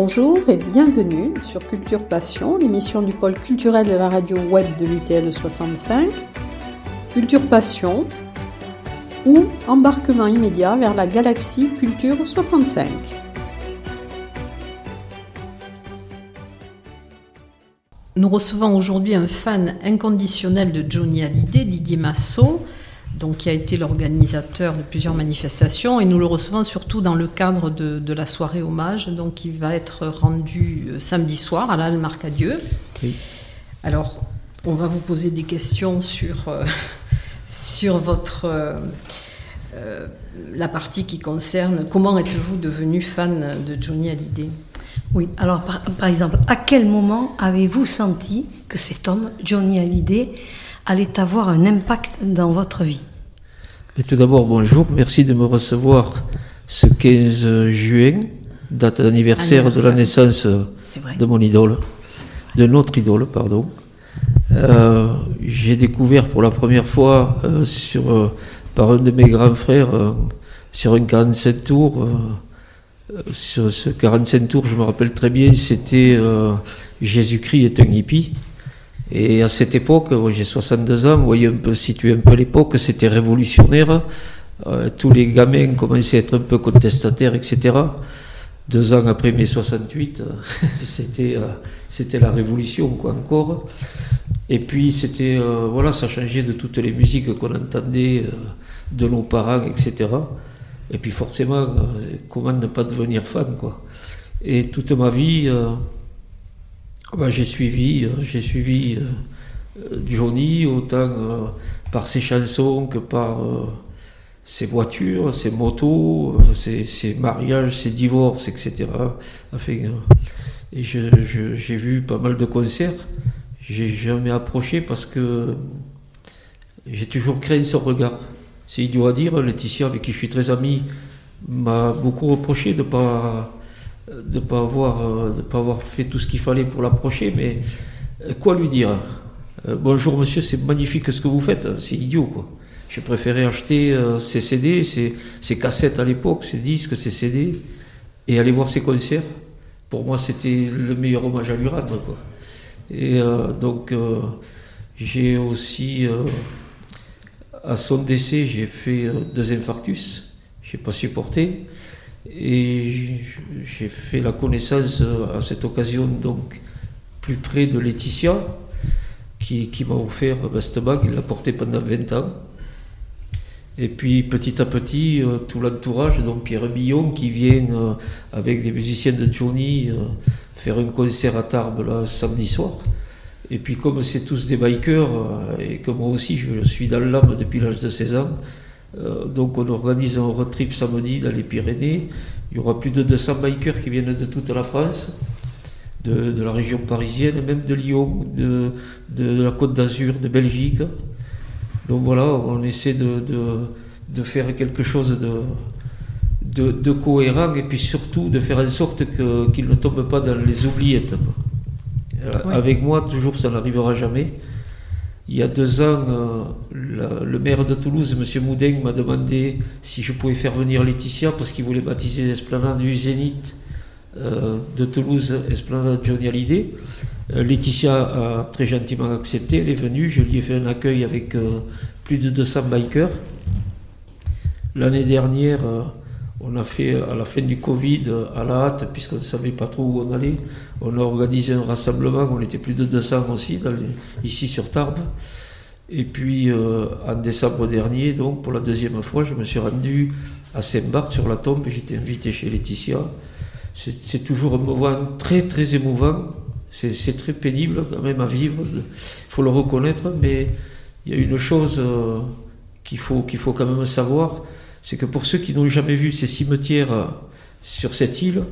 Bonjour et bienvenue sur Culture Passion, l'émission du pôle culturel de la radio web de l'UTL 65. Culture Passion ou embarquement immédiat vers la galaxie Culture 65. Nous recevons aujourd'hui un fan inconditionnel de Johnny Hallyday, Didier Massot, donc qui a été l'organisateur de plusieurs manifestations, et nous le recevons surtout dans le cadre de, la soirée hommage, donc qui va être rendue euh, samedi soir à la Marcadieu. Oui. Alors, on va vous poser des questions sur, euh, sur votre euh, la partie qui concerne comment êtes-vous devenu fan de Johnny Hallyday? Oui, alors par, par exemple, à quel moment avez-vous senti que cet homme, Johnny Hallyday, allait avoir un impact dans votre vie tout d'abord, bonjour, merci de me recevoir ce 15 juin, date d'anniversaire de la naissance de mon idole, de notre idole, pardon. Euh, j'ai découvert pour la première fois euh, sur, euh, par un de mes grands frères sur un 47 tours. sur ce 45 tours, je me rappelle très bien, c'était Jésus-Christ est un hippie. Et à cette époque, j'ai 62 ans, vous voyez un peu, situer un peu l'époque, c'était révolutionnaire. Euh, tous les gamins commençaient à être un peu contestataires, etc. Deux ans après mai 68, c'était, euh, c'était la révolution, quoi, encore. Et puis, c'était, euh, voilà, ça changeait de toutes les musiques qu'on entendait, de nos parents, etc. Et puis, forcément, comment ne pas devenir fan, quoi. Et toute ma vie, ah bah, j'ai suivi, euh, j'ai suivi euh, euh, Johnny autant par ses chansons que par ses voitures, ses motos, ses, mariages, ses divorces, etc. Enfin, j'ai vu pas mal de concerts. J'ai jamais approché parce que j'ai toujours créé son regard. C'est idiot à dire, Laetitia, avec qui je suis très ami, m'a beaucoup reproché de ne pas de ne pas, avoir, euh, pas avoir fait tout ce qu'il fallait pour l'approcher, mais euh, quoi lui dire euh, Bonjour monsieur, c'est magnifique ce que vous faites, c'est idiot quoi. J'ai préféré acheter ses CD, ses, cassettes à l'époque, ses disques, ses CD, et aller voir ses concerts. Pour moi, c'était le meilleur hommage à lui rendre. Quoi. Et donc, j'ai aussi, à son décès, j'ai fait deux infarctus. J'ai pas supporté. Et j'ai fait la connaissance euh, à cette occasion, donc plus près de Laetitia, qui, m'a offert cette bague, il l'a portée pendant 20 ans. Et puis petit à petit, euh, tout l'entourage, donc Pierre Billon qui vient euh, avec des musiciens de Johnny faire un concert à Tarbes là, samedi soir. Et puis comme c'est tous des bikers, et que moi aussi je suis dans l'âme depuis l'âge de 16 ans, euh, donc on organise un road trip samedi dans les Pyrénées. Il y aura plus de 200 bikers qui viennent de toute la France, de, la région parisienne, même de Lyon, de, la Côte d'Azur, de Belgique. Donc voilà, on essaie de, faire quelque chose de, cohérent et puis surtout de faire en sorte qu'ils ne tombent pas dans les oubliettes. Euh, avec moi, toujours, ça n'arrivera jamais. Il y a deux ans, euh, le maire de Toulouse, M. Moudin, m'a demandé si je pouvais faire venir Laetitia parce qu'il voulait baptiser l'esplanade du Zénith euh, de Toulouse, esplanade Johnny Hallyday. Euh, Laetitia a très gentiment accepté, elle est venue, je lui ai fait un accueil avec plus de 200 bikers. L'année dernière, on a fait, à la fin du Covid, à la hâte, puisqu'on ne savait pas trop où on allait, on a organisé un rassemblement, on était plus de 200 aussi, ici sur Tarbes. Et puis, euh, en décembre dernier, donc, pour la deuxième fois, je me suis rendu à Saint-Barth sur la tombe, j'étais invité chez Laetitia. C'est toujours un moment très, très émouvant. C'est très pénible quand même à vivre, il faut le reconnaître, mais il y a une chose euh, qu'il faut, qu'il faut quand même savoir, c'est que pour ceux qui n'ont jamais vu ces cimetières euh, sur cette île,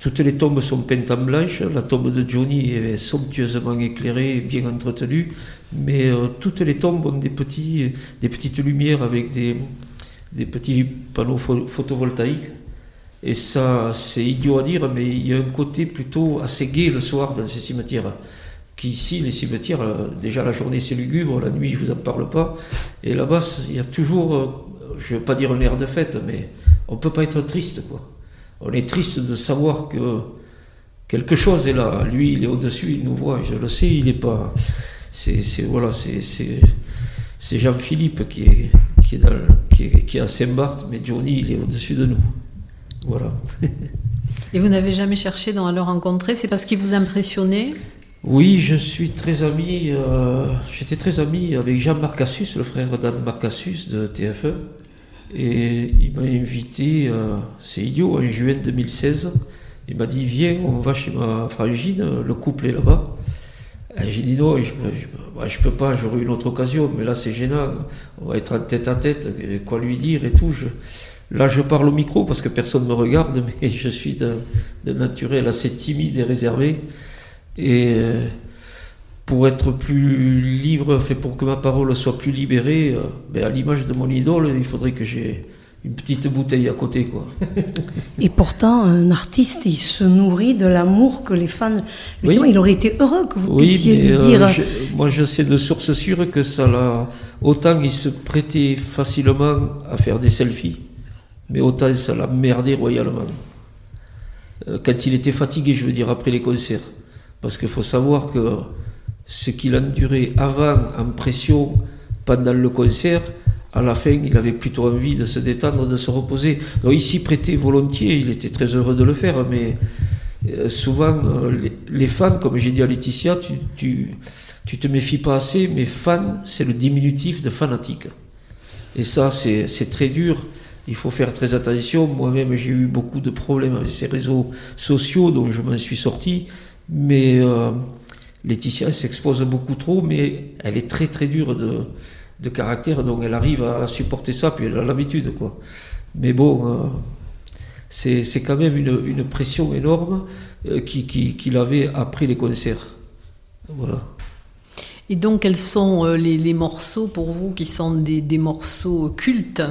toutes les tombes sont peintes en blanche. La tombe de Johnny est somptueusement éclairée, bien entretenue, mais euh, toutes les tombes ont des, petits, des petites lumières avec des, des petits panneaux photovoltaïques. Et ça, c'est idiot à dire, mais il y a un côté plutôt assez gai le soir dans ces cimetières. Qu'ici, les cimetières, euh, déjà la journée c'est lugubre, la nuit je vous en parle pas. Et là-bas, il y a toujours je ne veux pas dire un air de fête, mais on ne peut pas être triste. Quoi. On est triste de savoir que quelque chose est là. Lui, il est au-dessus, il nous voit, je le sais, il n'est pas. C'est, voilà, c'est, Jean-Philippe qui est, qui, est qui, qui à Saint-Barth, mais Johnny, il est au-dessus de nous. Voilà. Et vous n'avez jamais cherché dans à le rencontrer C'est parce qu'il vous impressionnait? Oui, je suis très ami. Euh, j'étais très ami avec Jean Marcassus, le frère d'Anne Marcassus de TFE. Et il m'a invité, euh, c'est idiot, en juin 2016. Il m'a dit Viens, on va chez ma frangine, le couple est là-bas. J'ai dit non, je ne peux pas, j'aurai une autre occasion, mais là c'est gênant, on va être en tête à tête, quoi lui dire et tout. Là, je parle au micro parce que personne ne me regarde, mais je suis de, naturel assez timide et réservé. Et euh, pour être plus libre, fait pour que ma parole soit plus libérée, euh, ben, à l'image de mon idole, il faudrait que j'ai une petite bouteille à côté. Quoi. et pourtant, un artiste, il se nourrit de l'amour que les fans lui Il aurait été heureux que vous puissiez lui euh, dire. moi, je sais de source sûre que ça l'a. Autant il se prêtait facilement à faire des selfies mais autant ça l'a merdé royalement. Euh, quand il était fatigué, je veux dire, après les concerts. Parce qu'il faut savoir que ce qu'il endurait avant en pression pendant le concert, à la fin, il avait plutôt envie de se détendre, de se reposer. Donc il s'y prêtait volontiers, il était très heureux de le faire, mais euh, souvent, euh, les, fans, comme j'ai dit à Laetitia, tu, tu, te méfies pas assez, mais fan, c'est le diminutif de fanatique. Et ça, c'est très dur il faut faire très attention. Moi-même, j'ai eu beaucoup de problèmes avec ces réseaux sociaux, donc je m'en suis sorti. Mais euh, Laetitia s'expose beaucoup trop, mais elle est très très dure de, de, caractère, donc elle arrive à supporter ça, puis elle a l'habitude. quoi. Mais bon, euh, c'est quand même une, une pression énorme euh, qu'il qui, avait après les concerts. Voilà. Et donc, quels sont les, les, morceaux pour vous qui sont des, des morceaux cultes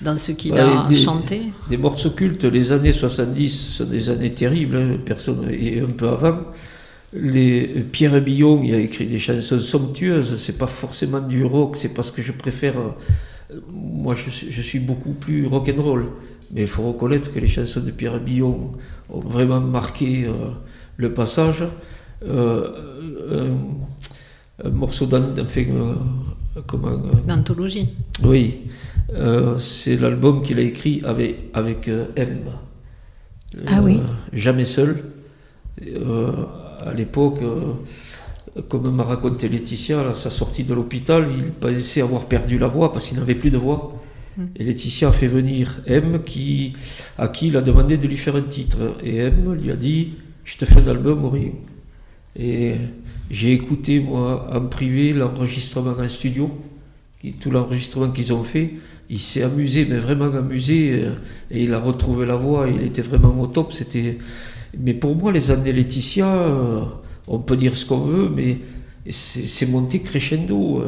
dans ce qu'il a chanté? Des morceaux cultes, les années 70 sont des années terribles, hein, personne, et un peu avant. Les, Pierre Billon il a écrit des chansons somptueuses, c'est pas forcément du rock, c'est parce que je préfère. Moi, je, suis beaucoup plus rock and roll, mais il faut reconnaître que les chansons de Pierre Billon ont vraiment marqué euh, le passage. Euh, un, morceau euh, d'anthologie. Oui. Euh, c'est l'album qu'il a écrit avec, avec euh, M. ah oui. Euh, jamais seul. À l'époque, comme m'a raconté Laetitia, à sa sortie de l'hôpital, il pensait avoir perdu la voix parce qu'il n'avait plus de voix. Hmm. Et Laetitia a fait venir M qui, à qui il a demandé de lui faire un titre. Et M lui a dit Je te fais un album ou rien. Et j'ai écouté, moi, en privé, l'enregistrement en studio, tout l'enregistrement qu'ils ont fait il s'est amusé, mais vraiment amusé, euh, et il a retrouvé la voix, il était vraiment au top. C'était, mais pour moi, les années Laetitia, euh, on peut dire ce qu'on veut, mais c'est monté crescendo.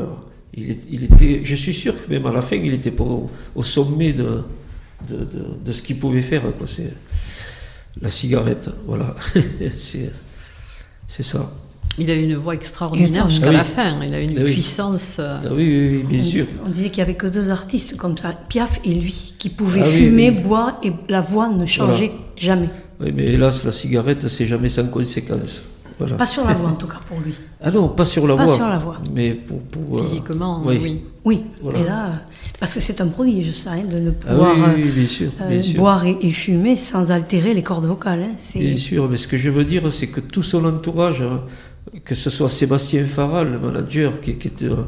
Il, était, je suis sûr que même à la fin, il était au, au sommet de, de, ce qu'il pouvait faire. C'est la cigarette, voilà. c'est ça. Il a une voix extraordinaire jusqu'à ah la fin. Il a une ah puissance. Euh, ah oui, oui, bien sûr. On disait qu'il n'y avait que deux artistes comme ça, Piaf et lui, qui pouvaient fumer, boire et la voix ne changeait jamais. Oui, mais hélas, la cigarette, c'est jamais sans conséquence. Pas sur la voix, en tout cas, pour lui. Ah non, pas sur la voix. Pas sur la voix. Mais pour. Euh, Physiquement, oui. Oui, et là, parce que c'est un prodige, ça, hein, de ne pouvoir bien sûr, boire et, fumer sans altérer les cordes vocales. Hein, bien sûr, mais ce que je veux dire, c'est que tout son entourage, que ce soit Sébastien Faral, le manager, qui. Euh,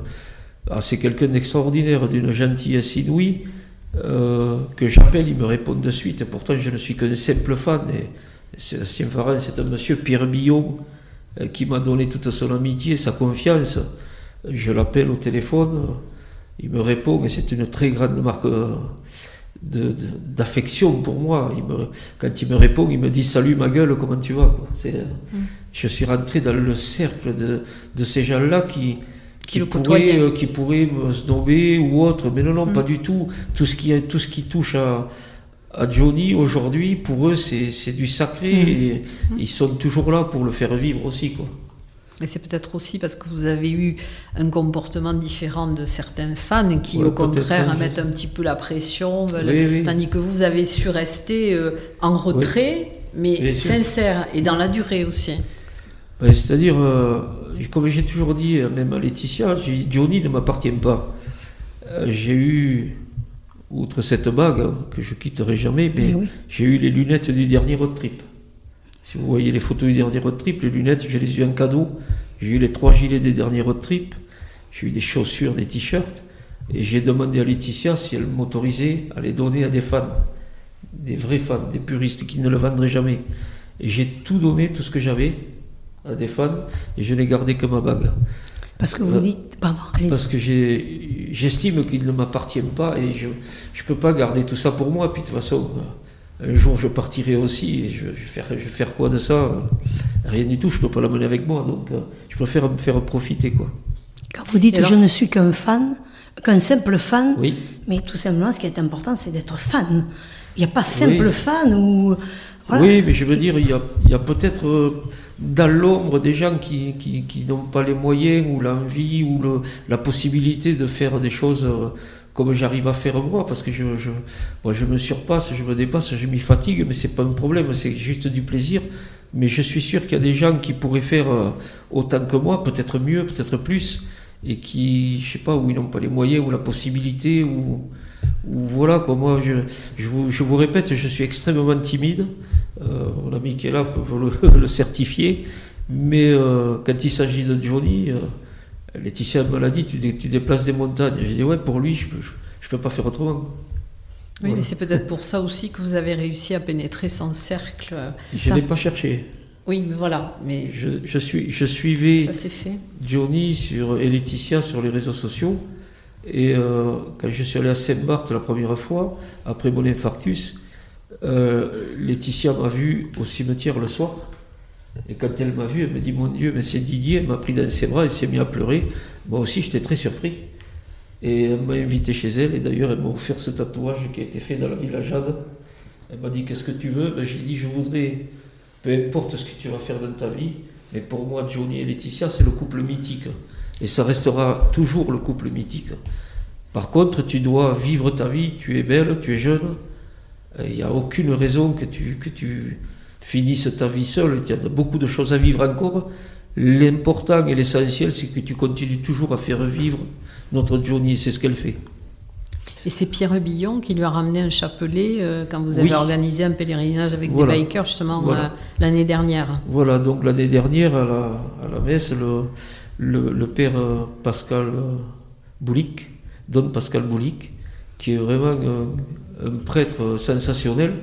ah, c'est quelqu'un d'extraordinaire, d'une gentillesse inouïe, euh, que j'appelle, il me répond de suite. Et pourtant, je ne suis qu'un simple fan. Et Sébastien Faral, c'est un monsieur, Pierre Billon, euh, qui m'a donné toute son amitié, sa confiance. Je l'appelle au téléphone, il me répond, et c'est une très grande marque d'affection pour moi. Il me, quand il me répond, il me dit Salut ma gueule, comment tu vas? Mm. Je suis rentré dans le cercle de, de ces gens-là qui, qui, pourraient, euh, qui pourraient me snobber ou autre, mais non, non, pas mm. du tout. Tout ce qui, tout ce qui touche à, à Johnny aujourd'hui, pour eux, c'est, du sacré mm. et ils sont toujours là pour le faire vivre aussi. Quoi. Et c'est peut-être aussi parce que vous avez eu un comportement différent de certains fans qui, au contraire, mettent un petit peu la pression, tandis que vous avez su rester euh, en retrait mais sincère et dans la durée aussi. Ben, c'est-à-dire, euh, comme j'ai toujours dit, même à Laetitia, Johnny ne m'appartient pas. Euh, j'ai eu, outre cette bague que je quitterai jamais, mais eh j'ai eu les lunettes du dernier road trip. Si vous voyez les photos du dernier road trip, les lunettes, j'ai les eu en cadeau. J'ai eu les trois gilets des derniers road trip. J'ai eu des chaussures, des t-shirts. Et j'ai demandé à Laetitia si elle m'autorisait à les donner à des fans, des vrais fans, des puristes qui ne le vendraient jamais. Et j'ai tout donné, tout ce que j'avais, à des fans, et je n'ai gardé que ma bague. Parce que vous euh, dites, pardon, Parce que j'estime qu'il ne m'appartient pas et je ne peux pas garder tout ça pour moi. Puis de toute façon, euh, un jour je partirai aussi et je, vais, faire, je vais faire quoi de ça? Rien du tout, je ne peux pas l'amener avec moi. Donc euh, je préfère me faire profiter. quoi. Quand vous dites je ne suis qu'un fan, qu'un simple fan, oui. mais tout simplement ce qui est important c'est d'être fan. Il n'y a pas simple fan ou. Oui, mais je veux dire, il y a, il y a peut-être dans l'ombre des gens qui, qui, n'ont pas les moyens ou l'envie ou le, la possibilité de faire des choses euh, comme j'arrive à faire moi, parce que je, je, moi je me surpasse, je me dépasse, je m'y fatigue, mais c'est pas un problème, c'est juste du plaisir. Mais je suis sûr qu'il y a des gens qui pourraient faire euh, autant que moi, peut-être mieux, peut-être plus, et qui, je sais pas, où ils n'ont pas les moyens ou la possibilité, ou, voilà, quoi. Moi, je, je, vous, je vous répète, je suis extrêmement timide. Euh, mon ami qui est là peut le, certifier. Mais euh, quand il s'agit de Johnny, euh, Laetitia me l'a dit, tu, tu, déplaces des montagnes. J'ai dit, ouais, pour lui, je ne peux, pas faire autrement. Oui, mais c'est peut-être pour ça aussi que vous avez réussi à pénétrer son cercle. Je n'ai pas cherché. Oui, mais voilà. Mais je, je, suis, je suivais Johnny sur, et Laetitia sur les réseaux sociaux. Et quand je suis allé à Saint-Barth la première fois, après mon infarctus, euh, Laetitia m'a vu au cimetière le soir. Et quand elle m'a vu, elle me dit Mon Dieu, mais c'est Didier, elle m'a pris dans ses bras et s'est mis à pleurer. Moi aussi, j'étais très surpris. Et elle m'a invité chez elle, et d'ailleurs, elle m'a offert ce tatouage qui a été fait dans la villa Jade. Elle m'a dit Qu'est-ce que tu veux? Ben, J'ai dit Je voudrais, peu importe ce que tu vas faire dans ta vie, mais pour moi, Johnny et Laetitia, c'est le couple mythique. Et ça restera toujours le couple mythique. Par contre, tu dois vivre ta vie, tu es belle, tu es jeune, il euh, n'y a aucune raison que tu, que tu finisses ta vie seule. Il y a beaucoup de choses à vivre encore. L'important et l'essentiel, c'est que tu continues toujours à faire vivre notre Johnny, c'est ce qu'elle fait. Et c'est Pierre Billon qui lui a ramené un chapelet euh, quand vous avez organisé un pèlerinage avec des bikers justement euh, l'année dernière. Voilà, donc l'année dernière à la, à la messe, le, le, père Pascal Boulic, Don Pascal Boulic, qui est vraiment un prêtre sensationnel,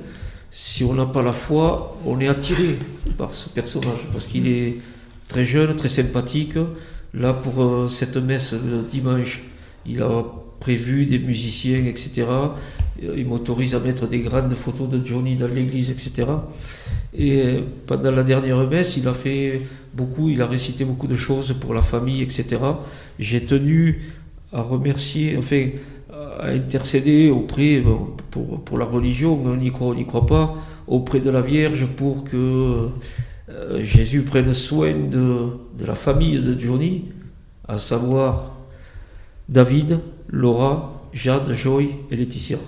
si on n'a pas la foi, on est attiré par ce personnage, parce qu'il est très jeune, très sympathique. Là, pour euh, cette messe de dimanche, il a prévu des musiciens, etc. Il m'autorise à mettre des grandes photos de Johnny dans l'église, etc. Et pendant la dernière messe, il a fait beaucoup, il a récité beaucoup de choses pour la famille, etc. J'ai tenu à remercier, enfin, à intercéder auprès, pour, pour la religion, on y croit, on n'y croit pas, auprès de la Vierge pour que euh, Jésus prenne soin de, de, la famille de Johnny, à savoir David, Laura, Jade, Joy et Laetitia.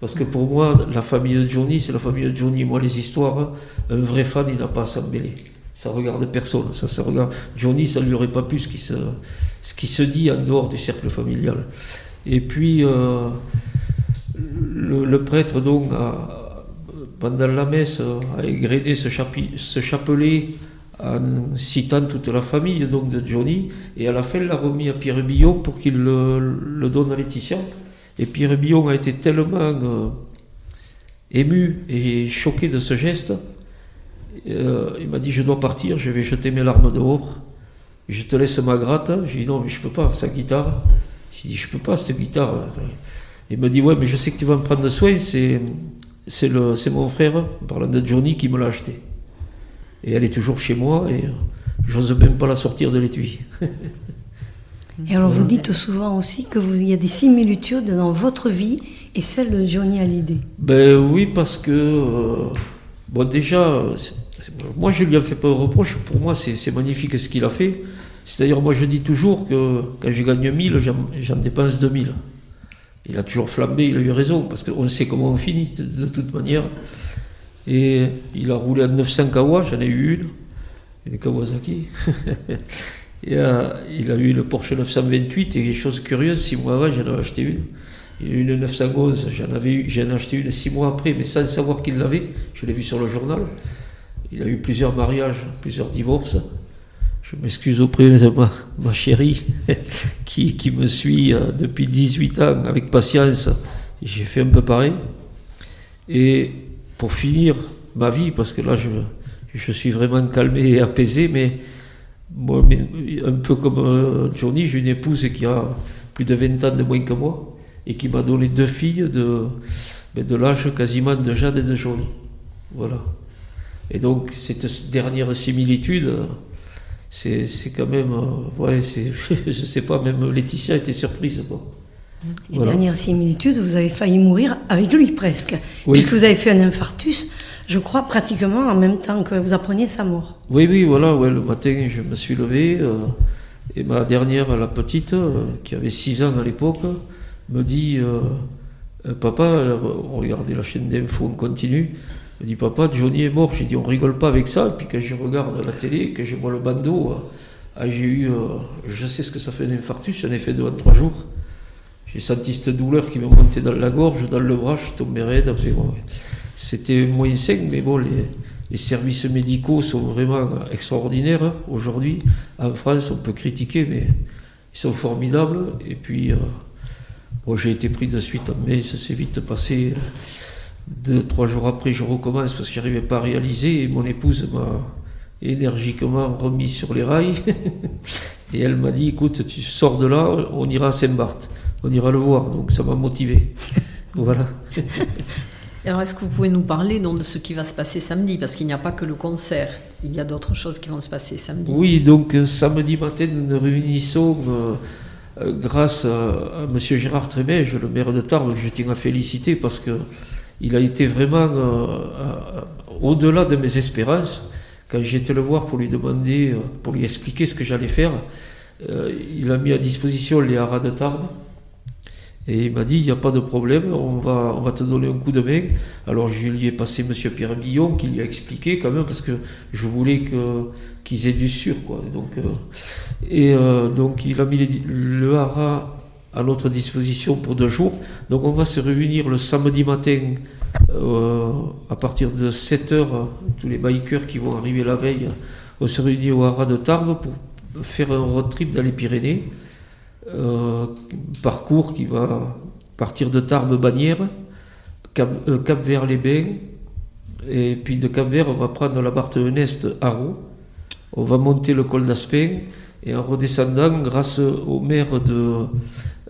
Parce que pour moi, la famille de Johnny, c'est la famille de Johnny. Moi, les histoires, un vrai fan, il n'a pas à s'en mêler. Ça regarde personne. Ça, ça regarde. Johnny, ça ne lui aurait pas pu ce qui, se, ce qui se dit en dehors du cercle familial. Et puis, euh, le, prêtre, donc, pendant la messe, a égrédé ce, chapelet en citant toute la famille donc, de Johnny. Et à la fin, l'a remis à Pierre Billon pour qu'il le, donne à Laetitia. Et Pierre Billon a été tellement euh, ému et choqué de ce geste. Euh, il m'a dit Je dois partir, je vais jeter mes larmes dehors. Je te laisse ma gratte. J'ai dit Non, mais je ne peux pas, sa guitare. J'ai dit, je peux pas, cette guitare. Il me dit, ouais, mais je sais que tu vas me prendre soin, c'est, c'est, le, c'est mon frère, parlant de Johnny, qui me l'a acheté. Et elle est toujours chez moi et j'ose même pas la sortir de l'étui. et alors vous dites souvent aussi que vous y a des similitudes dans votre vie et celle de Johnny Hallyday. Ben oui, parce que, euh, bon déjà, moi je lui ai fait pas de reproche, pour moi c'est, c'est magnifique ce qu'il a fait. C'est-à-dire, moi je dis toujours que quand je gagne 1000, j'en dépense 2000. Il a toujours flambé, il a eu raison, parce qu'on sait comment on finit de, toute manière. Et il a roulé à 900 Kawa, j'en ai eu une, des Kawasaki. et euh, il a eu le Porsche 928, et chose curieuse, six mois avant, j'en ai acheté une. Il a eu une 911, j'en avais j'en ai acheté une six mois après, mais sans savoir qu'il l'avait. Je l'ai vu sur le journal. Il a eu plusieurs mariages, plusieurs divorces. Je m'excuse auprès de ma, ma chérie qui, qui, me suit euh, depuis 18 ans avec patience. J'ai fait un peu pareil. Et pour finir ma vie, parce que là je, je suis vraiment calmé et apaisé, mais, un peu comme euh, Johnny, j'ai une épouse qui a plus de 20 ans de moins que moi et qui m'a donné deux filles de, ben, de l'âge quasiment de Jade et de Jaune. Voilà. Et donc cette dernière similitude, c'est quand même, euh, ouais, je sais pas, même Laetitia était surprise. Quoi. Et dernière similitude, vous avez failli mourir avec lui presque, puisque vous avez fait un infarctus, je crois pratiquement en même temps que vous appreniez sa mort. Oui, oui, voilà, ouais, le matin je me suis levé, euh, et ma dernière, la petite, euh, qui avait 6 ans à l'époque, me dit, papa, regardez la chaîne d'info, on continue, me dit papa, Johnny est mort. J'ai dit on rigole pas avec ça. Et puis quand je regarde la télé, que je vois le bandeau, euh, ah, j'ai eu, euh, je sais ce que ça fait un infarctus, j'en ai fait deux en trois jours. J'ai senti cette douleur qui me montait dans la gorge, dans le bras, je tombais raide. C'était moins sain, mais bon, les, services médicaux sont vraiment extraordinaires hein, aujourd'hui. En France, on peut critiquer, mais ils sont formidables. Et puis, euh, moi, j'ai été pris de suite en mai, ça s'est vite passé. Deux, trois jours après, je recommence parce que je n'arrivais pas à réaliser et mon épouse m'a énergiquement remis sur les rails. et elle m'a dit écoute, tu sors de là, on ira à Saint-Barth, on ira le voir. Donc ça m'a motivé. voilà. Alors, est-ce que vous pouvez nous parler donc, de ce qui va se passer samedi? Parce qu'il n'y a pas que le concert, il y a d'autres choses qui vont se passer samedi. Oui, donc euh, samedi matin, nous nous réunissons euh, euh, grâce à, M. Gérard Trémège, le maire de Tarbes, que je tiens à féliciter parce que il a été vraiment euh, euh, au-delà de mes espérances. Quand été le voir pour lui demander, euh, pour lui expliquer ce que j'allais faire, il a mis à disposition les haras de Tarbes. Et il m'a dit, il n'y a pas de problème, on va, te donner un coup de main. Alors je lui ai passé M. Pierre Billon, qui lui a expliqué quand même, parce que je voulais qu'ils aient du sûr. Quoi. Donc, et donc il a mis le haras à notre disposition pour deux jours. Donc on va se réunir le samedi matin euh, à partir de 7h, tous les bikers qui vont arriver la veille, vont se réunir au Haras de Tarbes pour faire un road trip dans les Pyrénées. Euh, parcours qui va partir de Tarbes-Bagnères, Cap, euh, Vert-les-Bains, et puis de Cap Vert, on va prendre la barre Nest Haro. On va monter le col d'Aspin et en redescendant, grâce au maire de, euh,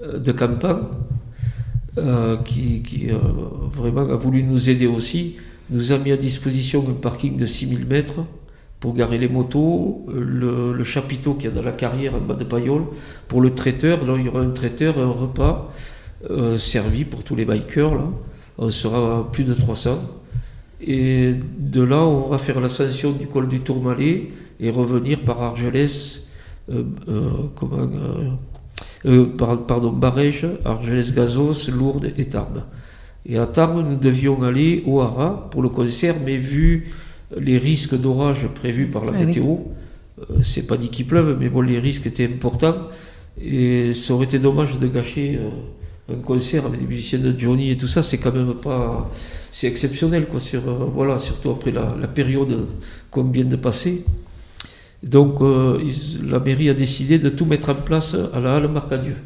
de campagne euh, qui, euh, vraiment a voulu nous aider aussi, nous a mis à disposition un parking de 6000 mètres pour garer les motos, le, chapiteau qui a dans la carrière en bas de Payolle, pour le traiteur, là il y aura un traiteur, un repas servi pour tous les bikers, là. on sera plus de 300. Et de là, on va faire l'ascension du col du Tourmalet et revenir par Argelès, comment, euh, pardon, Barège, Argelès-Gazos, Lourdes et Tarbes. Et à Tarbes, nous devions aller au Hara pour le concert, mais vu les risques d'orage prévus par la ah météo, euh, c'est pas dit qu'il pleuve, mais bon, les risques étaient importants. Et ça aurait été dommage de gâcher euh, un concert avec des musiciens de Johnny et tout ça. C'est quand même pas. C'est exceptionnel, quoi, sur, voilà, surtout après la, la période qu'on vient de passer. Donc euh, la mairie a décidé de tout mettre en place à la Halle Marcadieu.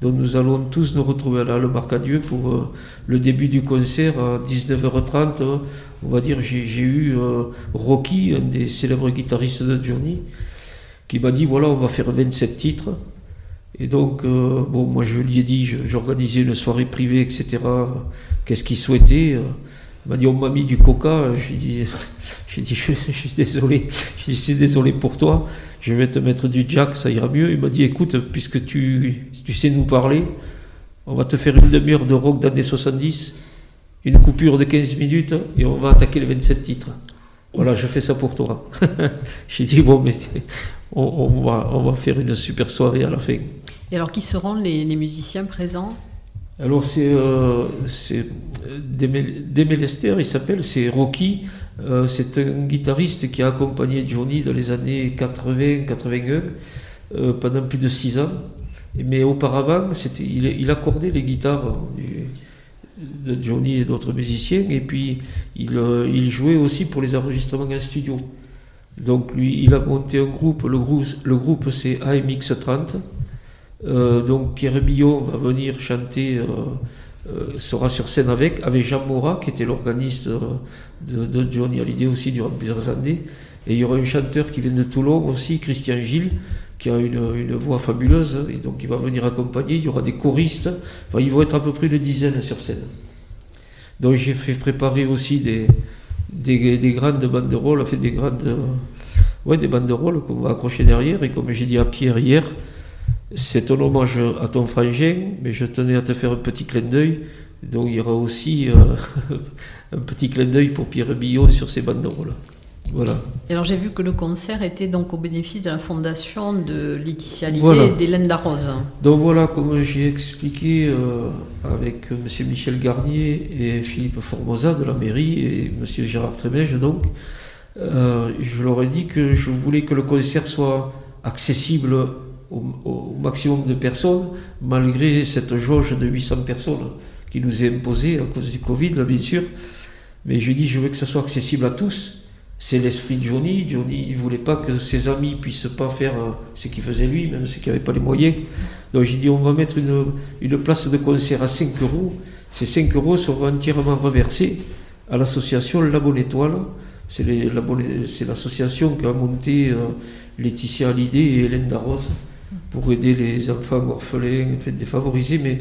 Donc nous allons tous nous retrouver à la Halle Marcadieu pour euh, le début du concert à 19h30. on va dire, j'ai eu euh, Rocky, un des célèbres guitaristes de Journey, qui m'a dit voilà, on va faire 27 titres. Et donc, bon, moi je lui ai dit, j'organisais une soirée privée, etc. Qu'est-ce qu'il souhaitait il m'a dit, on m'a mis du coca. J'ai dit, j'ai dit, je, suis désolé. Je suis désolé pour toi. Je vais te mettre du jack, ça ira mieux. Il m'a dit, écoute, puisque tu, tu sais nous parler, on va te faire une demi-heure de rock d'années 70, une coupure de 15 minutes, et on va attaquer les 27 titres. Voilà, je fais ça pour toi. J'ai dit, bon, mais on, va, on va faire une super soirée à la fin. Et alors, qui seront les musiciens présents? Alors c'est euh, il s'appelle, c'est Rocky, c'est un guitariste qui a accompagné Johnny dans les années 80-81 pendant plus de 6 ans. Mais auparavant, il, il, accordait les guitares de Johnny et d'autres musiciens, et puis il, il, jouait aussi pour les enregistrements en studio. Donc lui, il a monté un groupe, le groupe, le groupe c'est AMX30. Euh, donc Pierre Billon va venir chanter, euh, euh, sera sur scène avec, avec Jean Morat, qui était l'organiste de, Johnny Hallyday aussi durant plusieurs années. Et il y aura un chanteur qui vient de Toulon aussi, Christian Gilles, qui a une, une, voix fabuleuse, et donc il va venir accompagner. Il y aura des choristes, enfin ils vont être à peu près une dizaine sur scène. Donc j'ai fait préparer aussi des, des, des grandes banderoles, fait des grandes, ouais, des banderoles qu'on va accrocher derrière. Et comme j'ai dit à Pierre hier, c'est un hommage à ton frangin, mais je tenais à te faire un petit clin d'œil. Donc il y aura aussi euh, un petit clin d'œil pour Pierre Billon sur ces banderoles. Voilà. Et alors j'ai vu que le concert était donc au bénéfice de la fondation de Laetitia Hallyday et d'Hélène Darroze. Donc voilà, comme j'ai expliqué euh, avec M. Michel Garnier et Philippe Formosa de la mairie et M. Gérard Trémège donc, euh, je leur ai dit que je voulais que le concert soit accessible au, maximum de personnes, malgré cette jauge de 800 personnes qui nous est imposée à cause du Covid, bien sûr. Mais je dis, je veux que ça soit accessible à tous c'est l'esprit de Johnny. Johnny ne voulait pas que ses amis puissent pas faire euh, ce qu'il faisait lui, même ceux qui n'avaient pas les moyens. Donc j'ai dit on va mettre une, une, place de concert à 5 euros. Ces 5 euros seront entièrement reversés à l'association La Bonne Étoile. C'est l'association qui a monté euh, Laetitia Hallyday et Hélène Darroze pour aider les enfants orphelins, en défavorisés, mais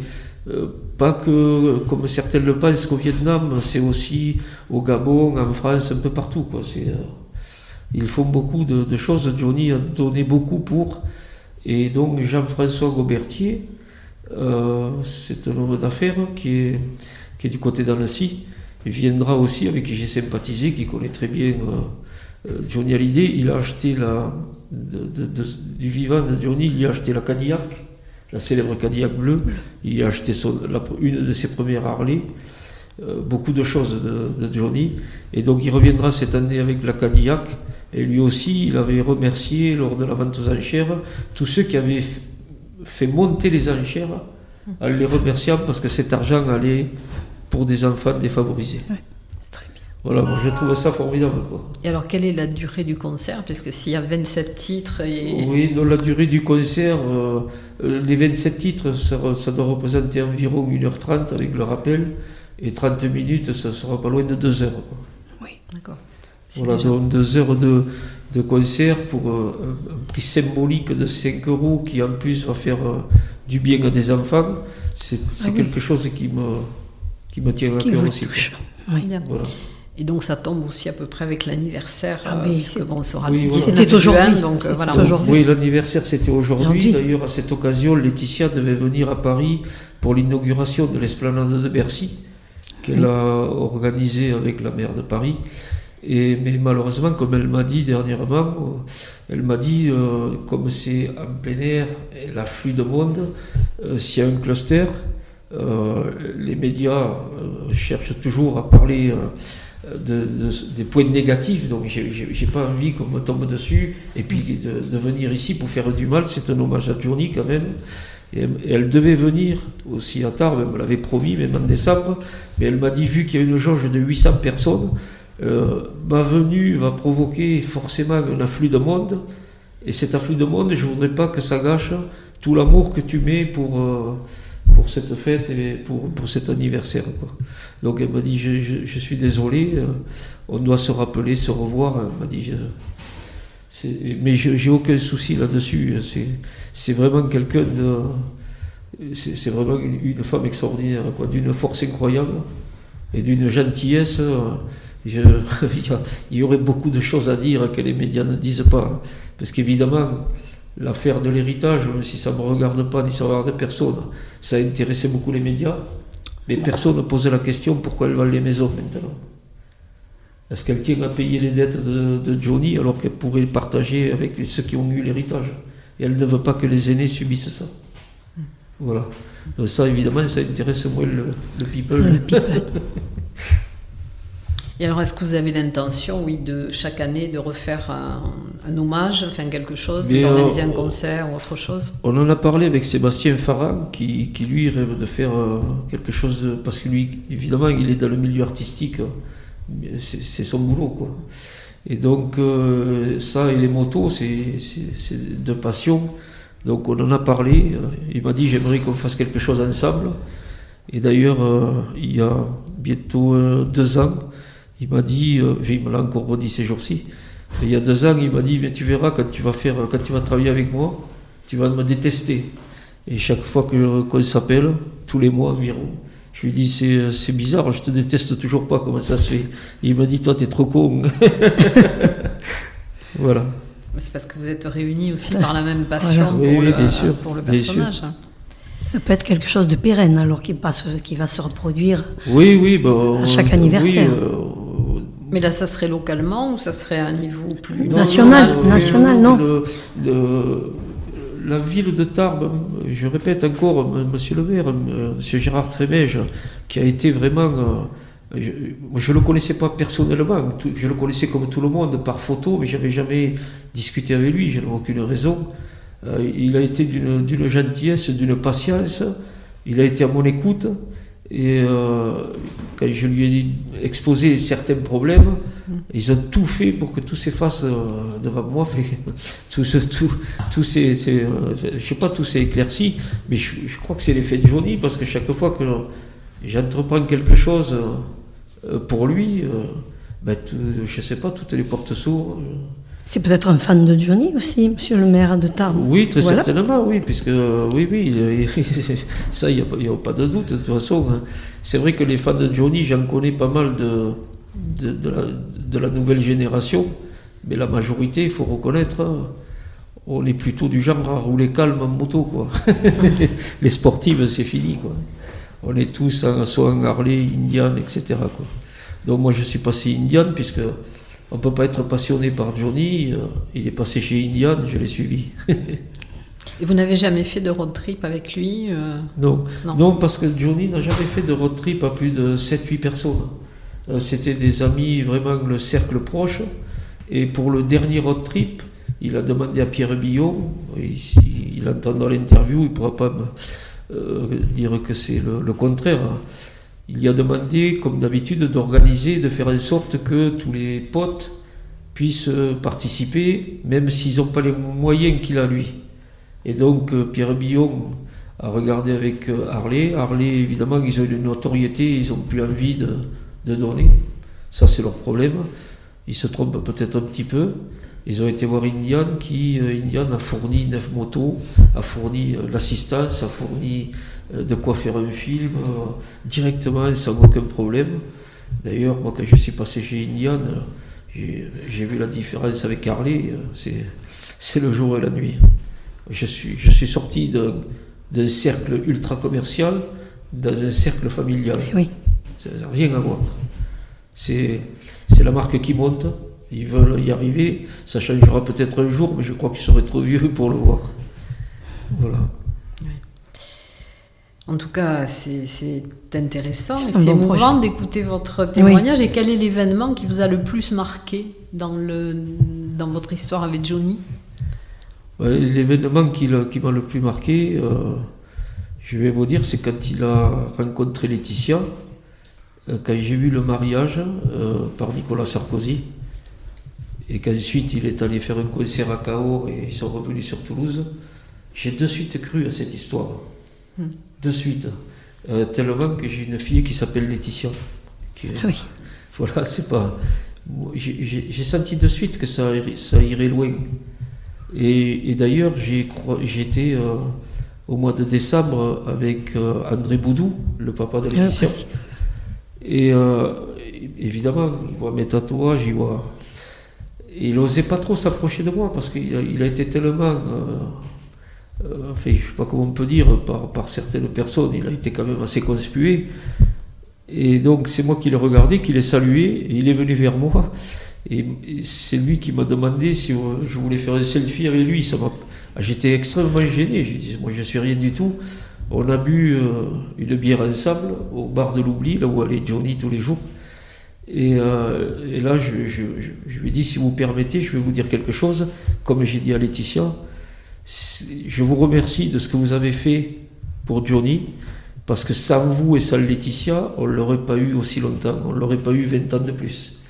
euh, pas que, comme certains le pensent, qu'au Vietnam, c'est aussi au Gabon, en France, un peu partout. Quoi. Euh, ils font beaucoup de, choses. Johnny a donné beaucoup pour. Et donc Jean-François Gobertier, euh, c'est un homme d'affaires qui est, qui est du côté d'Annecy. Il viendra aussi, avec qui j'ai sympathisé, qui connaît très bien Johnny Hallyday. Il a acheté la, du vivant de Johnny, il a acheté la Cadillac la célèbre Cadillac bleu. Il a acheté une de ses premières Harley, euh, beaucoup de choses de, Johnny. Et donc il reviendra cette année avec la Cadillac. Et lui aussi, il avait remercié lors de la vente aux enchères tous ceux qui avaient fait monter les enchères en les remerciant parce que cet argent allait pour des enfants défavorisés. Voilà, je trouve ça formidable. Et alors, quelle est la durée du concert? Parce que s'il y a 27 titres. Et... Oui, donc la durée du concert, euh, euh, les 27 titres, ça, doit représenter environ 1h30 avec le rappel, et 30 minutes, ça sera pas loin de 2 heures. Oui, d'accord. Voilà, donc 2 heures de, de concert pour euh, un prix symbolique de 5 euros qui en plus va faire du bien à des enfants. C'est ah quelque chose qui me, qui me tient à cœur aussi. Oui. Voilà. Et donc ça tombe aussi à peu près avec l'anniversaire, ah, oui, euh, bon, sera oui, C'était aujourd'hui. Donc, euh, voilà. Oui, l'anniversaire c'était aujourd'hui. D'ailleurs, à cette occasion, Laetitia devait venir à Paris pour l'inauguration de l'esplanade de Bercy, qu'elle a organisée avec la maire de Paris. Et, mais malheureusement, comme elle m'a dit dernièrement, euh, elle m'a dit, comme c'est en plein air, l'afflux de monde, s'il y a un cluster, les médias cherchent toujours à parler des points négatifs, donc j'ai pas envie qu'on me tombe dessus, et puis de, venir ici pour faire du mal, c'est un hommage à Journey quand même. Et, elle devait venir aussi à Tarbes, elle me l'avait promis, même en décembre, mais elle m'a dit, vu qu'il y a une jauge de 800 personnes, euh, ma venue va provoquer forcément un afflux de monde, et cet afflux de monde, je voudrais pas que ça gâche tout l'amour que tu mets pour... Euh, pour cette fête et pour, pour cet anniversaire. Quoi. Donc elle m'a dit je, je, suis désolé, euh, on doit se rappeler, se revoir. Elle m'a dit mais j'ai aucun souci là-dessus. C'est vraiment quelqu'un de. C'est vraiment une, femme extraordinaire, d'une force incroyable et d'une gentillesse. il y aurait beaucoup de choses à dire que les médias ne disent pas. Parce qu'évidemment, l'affaire de l'héritage, même si ça ne me regarde pas ni ça regarde personne, ça a intéressé beaucoup les médias, mais personne ne posait la question pourquoi elle vend les maisons maintenant? Est-ce qu'elle tient à payer les dettes de, Johnny alors qu'elle pourrait partager avec ceux qui ont eu l'héritage? Et elle ne veut pas que les aînés subissent ça. Voilà. Donc ça, évidemment, ça intéresse moins le, people. Et alors, est-ce que vous avez l'intention, oui, de chaque année de refaire un, hommage, enfin quelque chose, d'organiser un concert ou autre chose? On en a parlé avec Sébastien Farran, qui, qui lui rêve de faire quelque chose, parce que lui, évidemment, il est dans le milieu artistique, c'est son boulot, quoi. Et donc, euh, ça et les motos, c'est de passion. Donc, on en a parlé. Il m'a dit j'aimerais qu'on fasse quelque chose ensemble. Et d'ailleurs, euh, il y a bientôt euh, deux ans, il m'a dit, il me l'a encore redit ces jours-ci, il y a deux ans, il m'a dit mais tu verras quand tu vas faire, quand tu vas travailler avec moi, tu vas me détester. Et chaque fois qu'on s'appelle, tous les mois environ, je lui dis c'est, c'est bizarre, je te déteste toujours pas, comment ça se fait? Il m'a dit toi t'es trop con. voilà. C'est parce que vous êtes réunis aussi par la même passion pour, le, pour, le, personnage. Ça peut être quelque chose de pérenne alors qui, passe, qui va se reproduire oui, oui, bah, à chaque anniversaire. Euh, mais là, ça serait localement ou ça serait à un niveau plus national National, non. le, la ville de Tarbes, je répète encore, monsieur le maire, monsieur Gérard Trémège, qui a été vraiment. Euh, je ne le connaissais pas personnellement, je le connaissais comme tout le monde par photo, mais je n'avais jamais discuté avec lui, je n'avais aucune raison. Euh, il a été d'une gentillesse, d'une patience, il a été à mon écoute, et euh, quand je lui ai exposé certains problèmes, mm. ils ont tout fait pour que tout s'efface euh, devant moi. tout, tout, tout euh, je sais pas, tout s'est éclairci, mais je, crois que c'est l'effet de Johnny parce que chaque fois que j'entreprends quelque chose pour lui, ben, je sais pas, toutes les portes s'ouvrent. C'est peut-être un fan de Johnny aussi, monsieur le maire de Tarbes. Oui, très certainement, oui, puisque oui, oui, ça, il n'y a, pas de doute. De toute façon, hein. c'est vrai que les fans de Johnny, j'en connais pas mal de, de, la, nouvelle génération, mais la majorité, il faut reconnaître, hein, on est plutôt du genre à rouler calme en moto, quoi. les sportives, c'est fini, quoi. On est tous en, soit en Harley, Indian, etc. Quoi. Donc moi, je suis passé Indian, puisque on ne peut pas être passionné par Johnny. Euh, il est passé chez Indian, je l'ai suivi. Et vous n'avez jamais fait de road trip avec lui euh non. non. parce que Johnny n'a jamais fait de road trip à plus de 7-8 personnes. Euh, c'était des amis, vraiment le cercle proche. Et pour le dernier road trip, il a demandé à Pierre Billon, il, il entend dans l'interview, il ne pourra pas me dire que c'est le, contraire. Hein il a demandé, comme d'habitude, d'organiser, de faire en sorte que tous les potes puissent participer, même s'ils n'ont pas les moyens qu'il a lui. Et donc euh, Pierre Billon a regardé avec euh, Harley. Harley, évidemment, ils ont une notoriété, ils n'ont plus envie de, donner. Ça, c'est leur problème. Ils se trompent peut-être un petit peu. Ils ont été voir Indian, qui, euh, Indian a fourni neuf motos, a fourni l'assistance, a fourni euh, de quoi faire un film euh, directement sans aucun problème. D'ailleurs, moi, quand je suis passé chez Indian, j'ai vu la différence avec Harley, euh, c'est le jour et la nuit. Je suis, je suis sorti d'un cercle ultra commercial dans un cercle familial. Oui. Ça n'a rien à voir. C'est la marque qui monte, ils veulent y arriver, ça changera peut-être un jour, mais je crois qu'ils seraient trop vieux pour le voir. Voilà. En tout cas, c'est intéressant et c'est émouvant d'écouter votre témoignage. Et quel est l'événement qui vous a le plus marqué dans, le, dans votre histoire avec Johnny? L'événement qui, m'a le plus marqué, euh, je vais vous dire, c'est quand il a rencontré Laetitia, euh, quand j'ai vu le mariage euh, par Nicolas Sarkozy, et qu'ensuite il est allé faire un concert à Cahors et ils sont revenus sur Toulouse, j'ai de suite cru à cette histoire. Hmm de suite. Euh, tellement que j'ai une fille qui s'appelle Laetitia. Ah oui. Voilà, c'est pas. J'ai senti de suite que ça, ça irait loin. Et, d'ailleurs, j'étais euh, au mois de décembre avec euh, André Boudou, le papa de ah, Laetitia. et évidemment, il voit mes tatouages, il voit. Il n'osait pas trop s'approcher de moi parce qu'il a, été tellement euh, enfin, je sais pas comment on peut dire, par, certaines personnes, il a été quand même assez conspué. Et donc, c'est moi qui l'ai regardé, qui l'ai salué, et il est venu vers moi. Et, c'est lui qui m'a demandé si je voulais faire un selfie avec lui. Ah, J'étais extrêmement gêné. J'ai dit, moi, je suis rien du tout. On a bu euh, une bière ensemble au bar de l'oubli, là où allait Johnny tous les jours. Et, là, je, lui ai dit, si vous permettez, je vais vous dire quelque chose. Comme j'ai dit à Laetitia, je vous remercie de ce que vous avez fait pour Johnny, parce que sans vous et sans Laetitia, on ne l'aurait pas eu aussi longtemps, on ne l'aurait pas eu 20 ans de plus.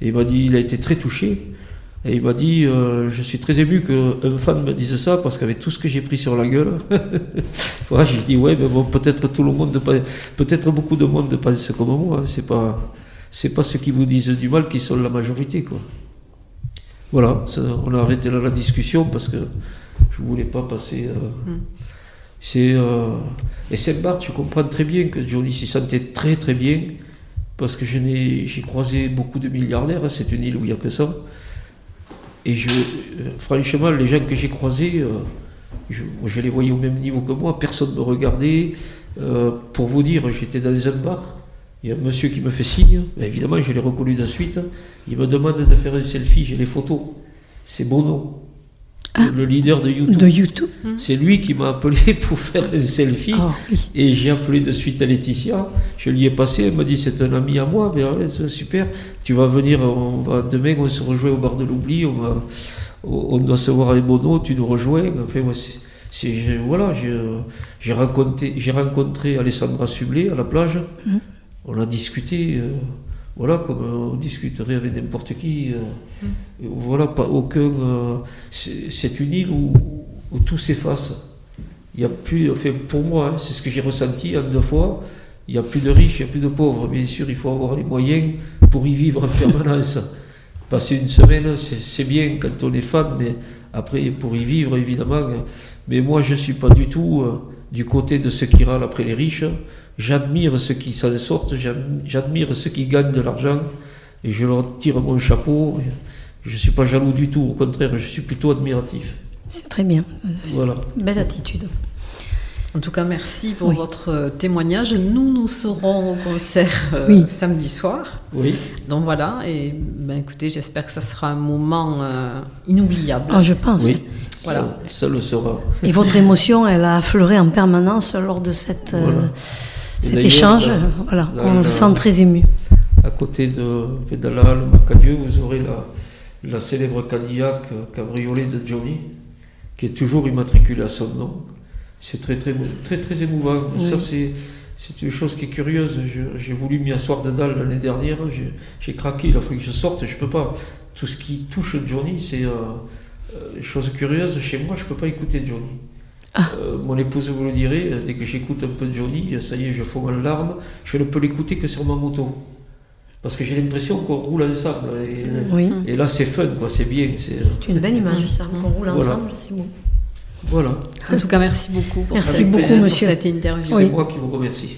Et il m'a dit, il a été très touché. Et il m'a dit, euh, je suis très ému qu'un fan me dise ça, parce qu'avec tout ce que j'ai pris sur la gueule, ouais, j'ai dit, ouais, mais bon, peut-être tout le monde, peut-être beaucoup de monde pense comme moi, hein. c'est pas, c'est pas ceux qui vous disent du mal qui sont la majorité, quoi. Voilà, on a arrêté là la discussion parce que je voulais pas passer. Euh, hmm. C'est euh, et Saint-Barth, je comprends très bien que Johnny s'y sentait très très bien parce que j'ai croisé beaucoup de milliardaires. Hein, c'est une île où il n'y a que ça. Et je, euh, franchement, les gens que j'ai croisés, je, les voyais au même niveau que moi. Personne ne me regardait. pour vous dire, j'étais dans un bar. Il y a un monsieur qui me fait signe. évidemment, je l'ai reconnu de suite. Il me demande de faire un selfie. J'ai les photos. C'est Bono. Ah. le leader de YouTube. De YouTube. Mmh. C'est lui qui m'a appelé pour faire un selfie. Ah, et j'ai appelé de suite à Laetitia. Je lui ai passé, elle m'a dit c'est un ami à moi, mais c'est super. Tu vas venir, on va, demain on se rejoint au bar de l'oubli, on, on doit se voir avec Bono, tu nous rejoins. Enfin, moi, c'est, voilà, j'ai rencontré, rencontré Alessandra Sublet à la plage. Mmh. On a discuté. Euh, voilà, comme on discuterait avec n'importe qui. Euh, mm. Voilà, pas aucun. Euh, c'est une île où, tout s'efface. Il y a plus, enfin, pour moi, hein, c'est ce que j'ai ressenti en deux fois. Il n'y a plus de riches, il n'y a plus de pauvres. Bien sûr, il faut avoir les moyens pour y vivre en permanence. Passer une semaine, c'est bien quand on est fan, mais après, pour y vivre, évidemment. Mais moi, je ne suis pas du tout euh, du côté de ceux qui râlent après les riches. J'admire ceux qui s'en sortent, j'admire ceux qui gagnent de l'argent et je leur tire mon chapeau. Je ne suis pas jaloux du tout, au contraire, je suis plutôt admiratif. C'est très bien. Voilà. Belle attitude. En tout cas, merci pour votre euh, témoignage. Nous, nous serons au concert euh, samedi soir. Oui. Donc voilà, et ben, écoutez, j'espère que ça sera un moment euh, inoubliable. Ah, je pense. Oui, voilà. ça, le sera. Et votre émostion, elle a affleuré en permanence lors de cette cet échange, voilà, on se sent très ému. À côté de, de la halle Marcadieu, vous aurez la, la célèbre Cadillac cabriolet de Johnny, qui est toujours immatriculé à son nom. C'est très, très, très, très émouvant. Ça, c'est, c'est une chose qui est curieuse. j'ai voulu m'y asseoir dedans l'année dernière. J'ai, craqué, il a fallu que je sorte. Je peux pas. Tout ce qui touche Johnny, c'est euh, euh chose curieuse. Chez moi, je peux pas écouter Johnny. Ah. Euh, mon épouse vous le dirait, dès que j'écoute un peu de Johnny, ça y est, je fonds en larmes. Je ne peux l'écouter que sur ma moto. Parce que j'ai l'impression qu'on roule ensemble. Et, oui. et là, c'est fun, quoi, c'est bien. C'est une belle image, ça, qu'on roule ensemble, c'est beau. Voilà. En tout cas, merci beaucoup pour, merci cette, beaucoup, monsieur. cette interview. C'est moi qui vous remercie.